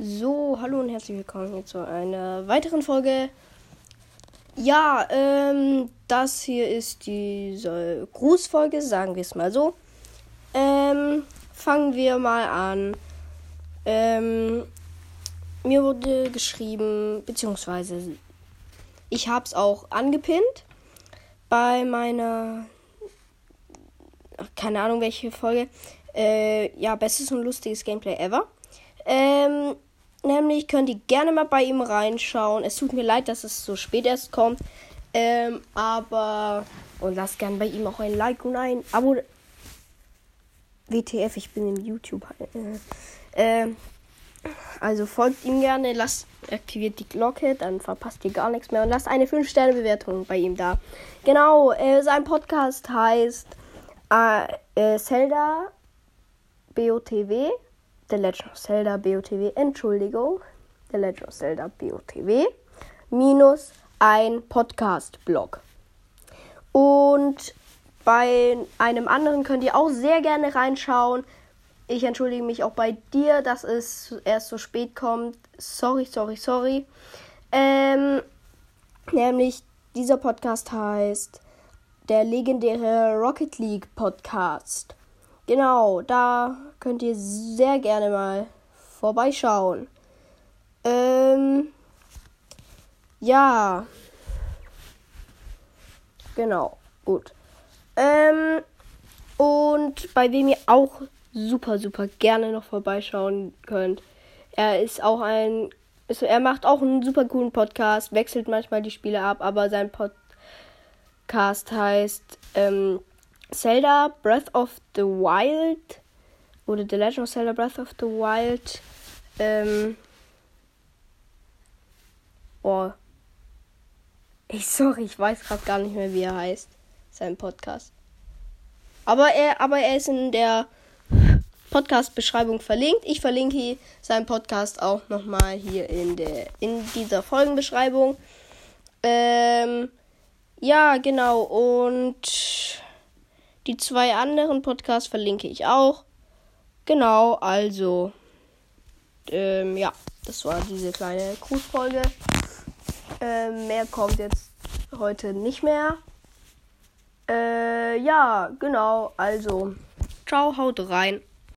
So, hallo und herzlich willkommen hier zu einer weiteren Folge. Ja, ähm, das hier ist diese Grußfolge, sagen wir es mal so. Ähm, fangen wir mal an. Ähm, mir wurde geschrieben, beziehungsweise ich habe es auch angepinnt bei meiner, keine Ahnung welche Folge. Äh, ja, bestes und lustiges Gameplay ever. Ähm, nämlich könnt ihr gerne mal bei ihm reinschauen. Es tut mir leid, dass es so spät erst kommt. Ähm, aber. Und lasst gerne bei ihm auch ein Like und ein Abo. WTF, ich bin im YouTube. Äh, äh, also folgt ihm gerne, lasst, aktiviert die Glocke, dann verpasst ihr gar nichts mehr und lasst eine 5-Sterne-Bewertung bei ihm da. Genau, äh, sein Podcast heißt äh, äh Zelda BOTW. The Legend of Zelda BOTW. Entschuldigung. The Legend of Zelda BOTW. Minus ein Podcast-Blog. Und bei einem anderen könnt ihr auch sehr gerne reinschauen. Ich entschuldige mich auch bei dir, dass es erst so spät kommt. Sorry, sorry, sorry. Ähm, nämlich dieser Podcast heißt der legendäre Rocket League Podcast. Genau, da könnt ihr sehr gerne mal vorbeischauen. Ähm, ja. Genau, gut. Ähm, und bei wem ihr auch super, super gerne noch vorbeischauen könnt. Er ist auch ein. Also er macht auch einen super coolen Podcast, wechselt manchmal die Spiele ab, aber sein Podcast heißt ähm, Zelda Breath of the Wild oder The Legend of Zelda Breath of the Wild. Ähm, oh. Ich sorry, ich weiß gerade gar nicht mehr, wie er heißt. Sein Podcast. Aber er, aber er ist in der Podcast-Beschreibung verlinkt. Ich verlinke seinen Podcast auch nochmal hier in der in dieser Folgenbeschreibung. Ähm, ja, genau. Und die zwei anderen Podcasts verlinke ich auch. Genau, also. Ähm, ja, das war diese kleine Grußfolge. Ähm, mehr kommt jetzt heute nicht mehr. Äh, ja, genau, also. Ciao, haut rein.